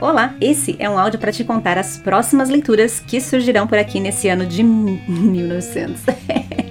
Olá, esse é um áudio para te contar as próximas leituras que surgirão por aqui nesse ano de 1900.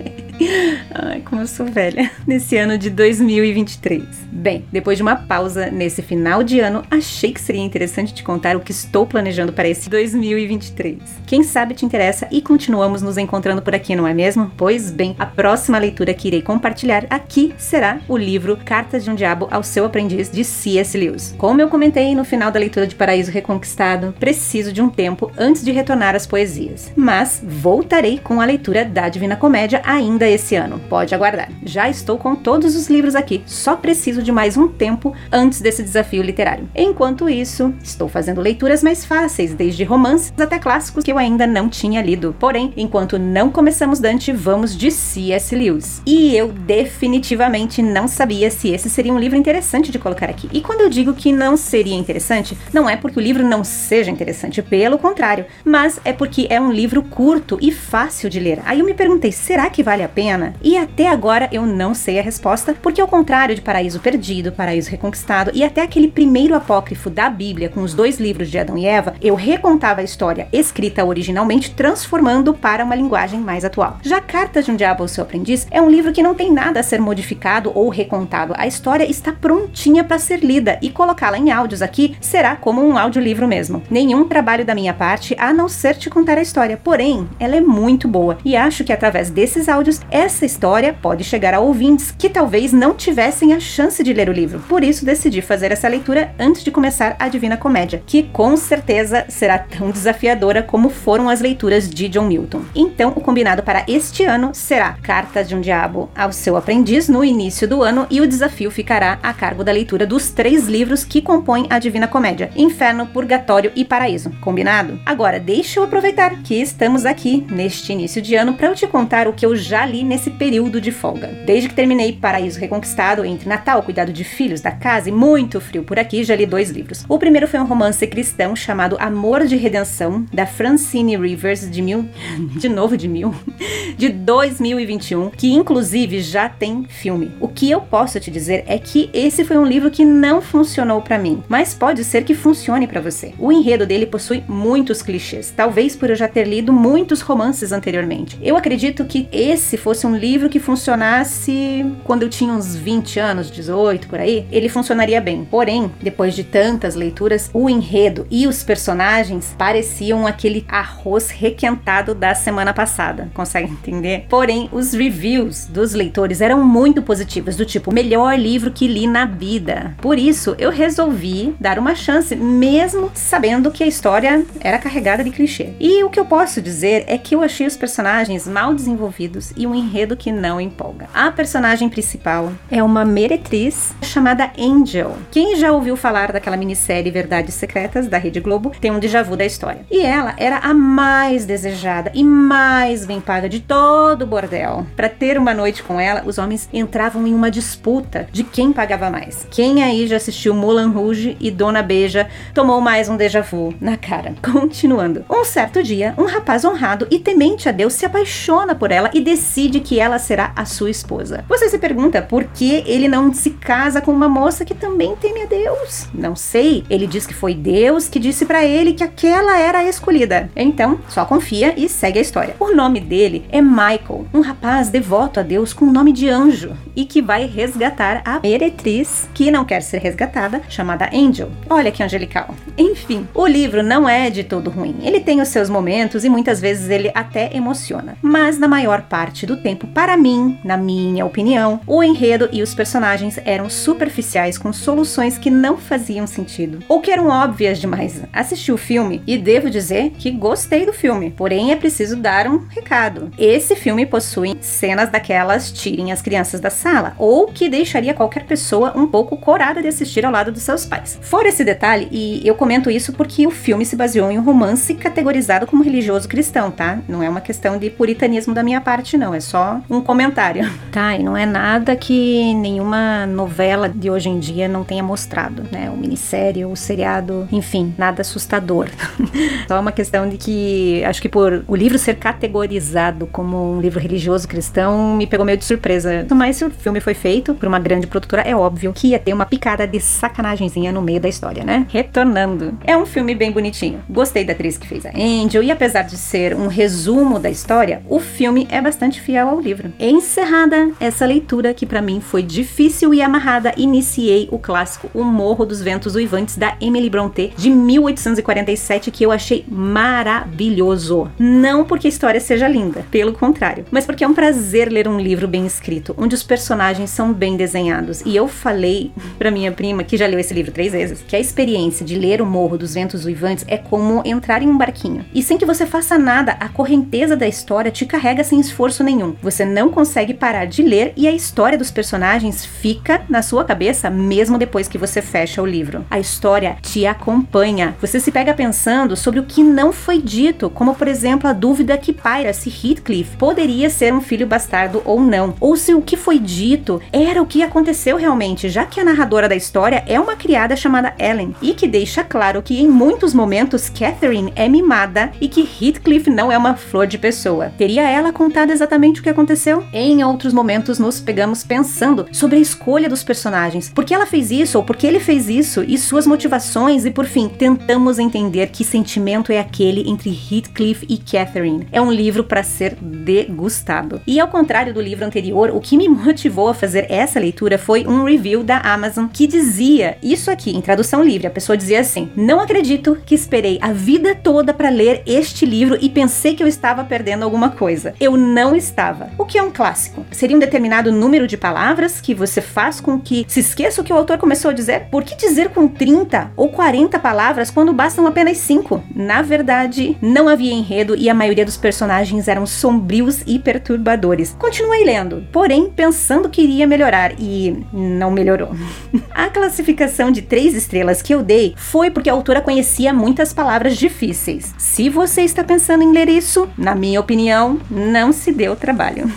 Ai, como eu sou velha. Nesse ano de 2023. Bem, depois de uma pausa nesse final de ano, achei que seria interessante te contar o que estou planejando para esse 2023. Quem sabe te interessa e continuamos nos encontrando por aqui, não é mesmo? Pois bem, a próxima leitura que irei compartilhar aqui será o livro Cartas de um Diabo ao Seu Aprendiz de C.S. Lewis. Como eu comentei no final da leitura de Paraíso Reconquistado, preciso de um tempo antes de retornar às poesias. Mas voltarei com a leitura da Divina Comédia ainda esse ano. Pode aguardar. Já estou com todos os livros aqui, só preciso de mais um tempo antes desse desafio literário. Enquanto isso, estou fazendo leituras mais fáceis, desde romances até clássicos que eu ainda não tinha lido. Porém, enquanto não começamos Dante, vamos de C.S. Lewis. E eu definitivamente não sabia se esse seria um livro interessante de colocar aqui. E quando eu digo que não seria interessante, não é porque o livro não seja interessante, pelo contrário, mas é porque é um livro curto e fácil de ler. Aí eu me perguntei, será que vale a pena? E até agora eu não sei a resposta, porque ao contrário de Paraíso Perdido, Paraíso Reconquistado e até aquele primeiro apócrifo da Bíblia com os dois livros de Adão e Eva, eu recontava a história escrita originalmente, transformando para uma linguagem mais atual. Já Cartas de um Diabo ao Seu Aprendiz é um livro que não tem nada a ser modificado ou recontado. A história está prontinha para ser lida e colocá-la em áudios aqui será como um audiolivro mesmo. Nenhum trabalho da minha parte a não ser te contar a história, porém, ela é muito boa e acho que através desses áudios essa história pode chegar a ouvintes que talvez não tivessem a chance de ler o livro. Por isso decidi fazer essa leitura antes de começar a Divina Comédia, que com certeza será tão desafiadora como foram as leituras de John Milton. Então, o combinado para este ano será Cartas de um Diabo ao seu aprendiz no início do ano e o desafio ficará a cargo da leitura dos três livros que compõem a Divina Comédia: Inferno, Purgatório e Paraíso. Combinado? Agora, deixa eu aproveitar que estamos aqui neste início de ano para eu te contar o que eu já li nesse período de folga. Desde que terminei Paraíso Reconquistado, entre Natal, Cuidado de Filhos, da Casa e muito frio por aqui, já li dois livros. O primeiro foi um romance cristão chamado Amor de Redenção, da Francine Rivers, de mil. de novo de mil. de 2021, que inclusive já tem filme. O que eu posso te dizer é que esse foi um livro que não funcionou para mim, mas pode ser que funcione para você. O enredo dele possui muitos clichês, talvez por eu já ter lido muitos romances anteriormente. Eu acredito que esse fosse um livro que funcionasse quando eu tinha uns 20 anos, 18 por aí, ele funcionaria bem. Porém, depois de tantas leituras, o enredo e os personagens pareciam aquele arroz requentado da semana passada. Consegue entender? Porém, os reviews dos leitores eram muito positivos, do tipo, melhor livro que li na vida. Por isso, eu resolvi dar uma chance, mesmo sabendo que a história era carregada de clichê. E o que eu posso dizer é que eu achei os personagens mal desenvolvidos e um enredo que não empolga. A personagem principal é uma meretriz chamada Angel. Quem já ouviu falar daquela minissérie Verdades Secretas da Rede Globo tem um déjà vu da história. E ela era a mais desejada e mais bem paga de todo o bordel. Para ter uma noite com ela, os homens entravam em uma disputa de quem pagava mais. Quem aí já assistiu Moulin Rouge e Dona Beija tomou mais um déjà vu na cara. Continuando. Um certo dia, um rapaz honrado e temente a Deus se apaixona por ela e decide que ela será a sua esposa. Você se pergunta por que ele não se casa com uma moça que também teme a Deus? Não sei. Ele diz que foi Deus que disse para ele que aquela era a escolhida. Então, só confia e segue a história. O nome dele é Michael, um rapaz devoto a Deus com o nome de anjo e que vai resgatar a meretriz que não quer ser resgatada, chamada Angel. Olha que angelical. Enfim, o livro não é de todo ruim. Ele tem os seus momentos e muitas vezes ele até emociona. Mas na maior parte do tempo, para mim, na minha opinião, o enredo e os personagens eram superficiais com soluções que não faziam sentido ou que eram óbvias demais. Assisti o filme e devo dizer que gostei do filme, porém é preciso dar um recado. Esse filme possui cenas daquelas tirem as crianças da sala ou que deixaria qualquer pessoa um pouco corada de assistir ao lado dos seus pais. Fora esse detalhe, e eu comento isso porque o filme se baseou em um romance categorizado como religioso cristão, tá? Não é uma questão de puritanismo da minha parte, não. É só um comentário. Tá, e não é nada que nenhuma novela de hoje em dia não tenha mostrado, né? O minissérie, o seriado, enfim, nada assustador. só uma questão de que acho que por o livro ser categorizado como um livro religioso cristão me pegou meio de surpresa. Mas se o filme foi feito por uma grande produtora, é óbvio que ia ter uma picada de sacanagemzinha no meio da história, né? Retornando. É um filme bem bonitinho. Gostei da atriz que fez a Angel e apesar de ser um resumo da história, o filme é bastante fiel ao livro. Encerrada essa leitura que para mim foi difícil e amarrada, iniciei o clássico O Morro dos Ventos Uivantes da Emily Brontë de 1847 que eu achei maravilhoso. Não porque a história seja linda, pelo contrário, mas porque é um prazer ler um livro bem escrito, onde os personagens são bem desenhados. E eu falei para minha prima, que já leu esse livro três vezes, que a experiência de ler O Morro dos Ventos Uivantes é como entrar em um barquinho. E sem que você faça nada, a correnteza da história te carrega sem esforço nenhum. Você não consegue parar de ler e a história dos personagens fica na sua cabeça mesmo depois que você fecha o livro. A história te acompanha. Você se pega pensando sobre o que não foi dito, como por exemplo a dúvida que paira se Heathcliff poderia ser um filho bastardo ou não, ou se o que foi dito era o que aconteceu realmente, já que a narradora da história é uma criada chamada Ellen e que deixa claro que em muitos momentos Catherine é mimada e que Heathcliff não é uma flor de pessoa. Teria ela contado exatamente o que aconteceu? Em outros momentos nos pegamos pensando sobre a escolha dos personagens, por que ela fez isso ou por que ele fez isso e suas motivações e por fim tentamos entender que sentimento é aquele entre Heathcliff e Catherine. É um livro para ser degustado. E ao contrário do livro anterior, o que me motivou a fazer essa leitura foi um review da Amazon que dizia isso aqui em tradução livre. A pessoa dizia assim: "Não acredito que esperei a vida toda para ler este livro e pensei que eu estava perdendo alguma coisa. Eu não estava." O que é um clássico? Seria um determinado número de palavras que você faz com que se esqueça o que o autor começou a dizer? Por que dizer com 30 ou 40 palavras quando bastam apenas 5? Na verdade, não havia enredo e a maioria dos personagens eram sombrios e perturbadores. Continuei lendo, porém pensando que iria melhorar e não melhorou. a classificação de 3 estrelas que eu dei foi porque a autora conhecia muitas palavras difíceis. Se você está pensando em ler isso, na minha opinião, não se deu trabalho.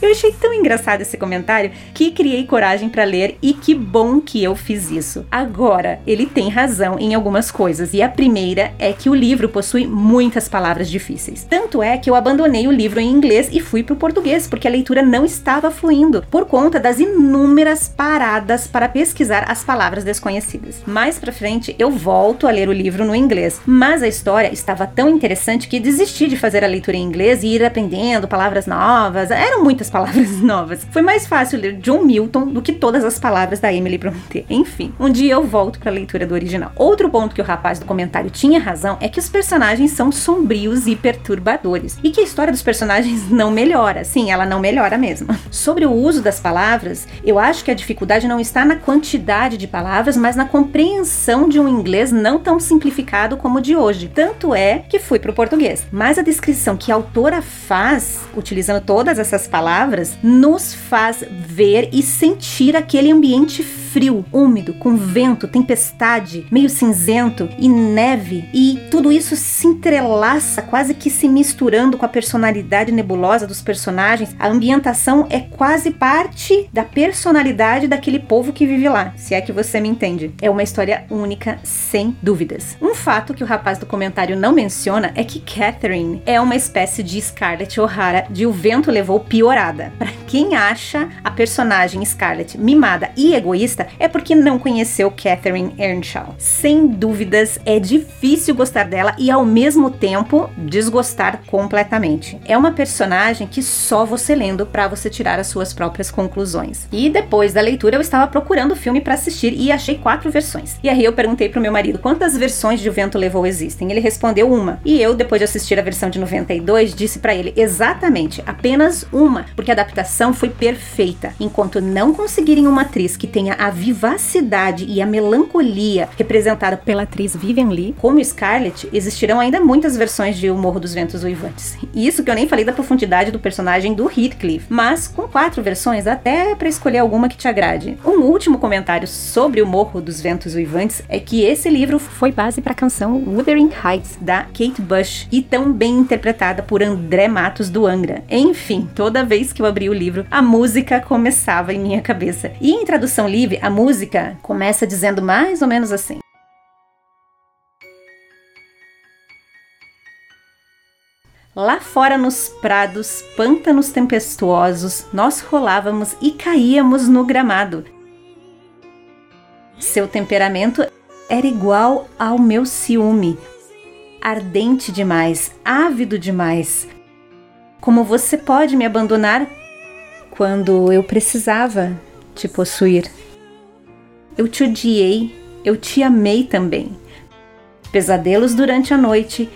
Eu achei tão engraçado esse comentário que criei coragem para ler e que bom que eu fiz isso. Agora, ele tem razão em algumas coisas e a primeira é que o livro possui muitas palavras difíceis. Tanto é que eu abandonei o livro em inglês e fui para o português porque a leitura não estava fluindo por conta das inúmeras paradas para pesquisar as palavras desconhecidas. Mais para frente eu volto a ler o livro no inglês, mas a história estava tão interessante que desisti de fazer a leitura em inglês e ir aprendendo palavras novas. Eram muitas palavras novas. Foi mais fácil ler John Milton do que todas as palavras da Emily Brontë. Enfim, um dia eu volto para a leitura do original. Outro ponto que o rapaz do comentário tinha razão é que os personagens são sombrios e perturbadores e que a história dos personagens não melhora. Sim, ela não melhora mesmo. Sobre o uso das palavras, eu acho que a dificuldade não está na quantidade de palavras, mas na compreensão de um inglês não tão simplificado como o de hoje. Tanto é que fui para o português. Mas a descrição que a autora faz, utilizando todas essas palavras, nos faz ver e sentir aquele ambiente frio, úmido, com vento, tempestade, meio cinzento e neve, e tudo isso se entrelaça, quase que se misturando com a personalidade nebulosa dos personagens. A ambientação é quase parte da personalidade daquele povo que vive lá, se é que você me entende. É uma história única, sem dúvidas. Um fato que o rapaz do comentário não menciona é que Catherine é uma espécie de Scarlett O'Hara de O Vento Levou piorada. Para quem acha a personagem Scarlett mimada e egoísta, é porque não conheceu Catherine Earnshaw. Sem dúvidas, é difícil gostar dela e ao mesmo tempo desgostar completamente. É uma personagem que só você lendo para você tirar as suas próprias conclusões. E depois da leitura eu estava procurando o filme para assistir e achei quatro versões. E aí eu perguntei pro meu marido quantas versões de O Vento Levou existem. Ele respondeu uma. E eu, depois de assistir a versão de 92, disse para ele exatamente apenas uma, porque a adaptação foi perfeita. Enquanto não conseguirem uma atriz que tenha a vivacidade e a melancolia representada pela atriz Vivian Lee, como Scarlett, existirão ainda muitas versões de O Morro dos Ventos Uivantes. Isso que eu nem falei da profundidade do personagem do Heathcliff, mas com quatro versões até para escolher alguma que te agrade. Um último comentário sobre O Morro dos Ventos Uivantes é que esse livro foi base para a canção Wuthering Heights da Kate Bush e tão bem interpretada por André Matos do Angra. Enfim, toda vez que eu abri o livro, a música começava em minha cabeça. E em tradução livre, a música começa dizendo mais ou menos assim: Lá fora nos prados, pântanos tempestuosos, nós rolávamos e caíamos no gramado. Seu temperamento era igual ao meu ciúme, ardente demais, ávido demais. Como você pode me abandonar quando eu precisava te possuir? Eu te odiei, eu te amei também. Pesadelos durante a noite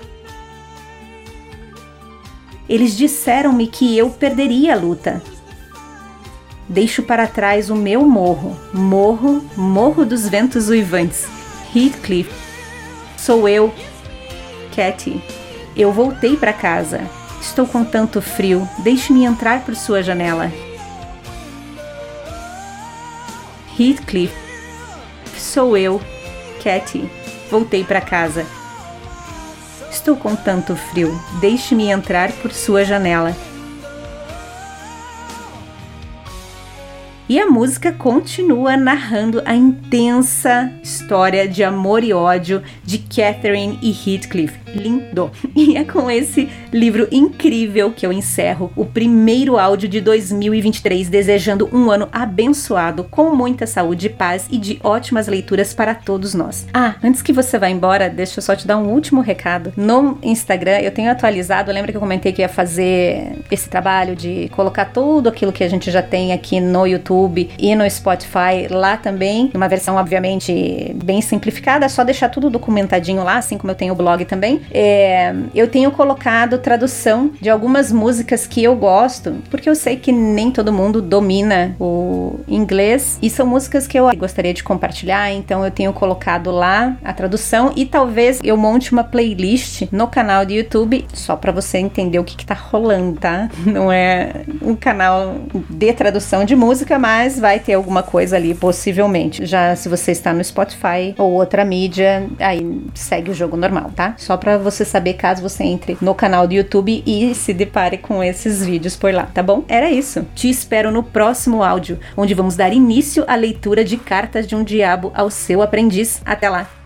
eles disseram-me que eu perderia a luta. Deixo para trás o meu morro, morro, morro dos ventos uivantes. Heathcliff. Sou eu, Cathy. Eu voltei para casa. Estou com tanto frio. Deixe-me entrar por sua janela. Heathcliff. Sou eu, Cathy. Voltei para casa. Estou com tanto frio. Deixe-me entrar por sua janela. E a música continua narrando a intensa história de amor e ódio de Catherine e Heathcliff. Lindo! E é com esse livro incrível que eu encerro o primeiro áudio de 2023, desejando um ano abençoado, com muita saúde, paz e de ótimas leituras para todos nós. Ah, antes que você vá embora, deixa eu só te dar um último recado. No Instagram eu tenho atualizado, lembra que eu comentei que ia fazer esse trabalho de colocar tudo aquilo que a gente já tem aqui no YouTube e no Spotify lá também. Uma versão, obviamente, bem simplificada, é só deixar tudo documentadinho lá, assim como eu tenho o blog também. É, eu tenho colocado tradução de algumas músicas que eu gosto, porque eu sei que nem todo mundo domina o inglês e são músicas que eu gostaria de compartilhar, então eu tenho colocado lá a tradução e talvez eu monte uma playlist no canal do YouTube só para você entender o que, que tá rolando, tá? Não é um canal de tradução de música, mas vai ter alguma coisa ali, possivelmente. Já se você está no Spotify ou outra mídia, aí segue o jogo normal, tá? Só para você saber caso você entre no canal do YouTube e se depare com esses vídeos por lá, tá bom? Era isso. Te espero no próximo áudio, onde vamos dar início à leitura de Cartas de um Diabo ao seu aprendiz. Até lá!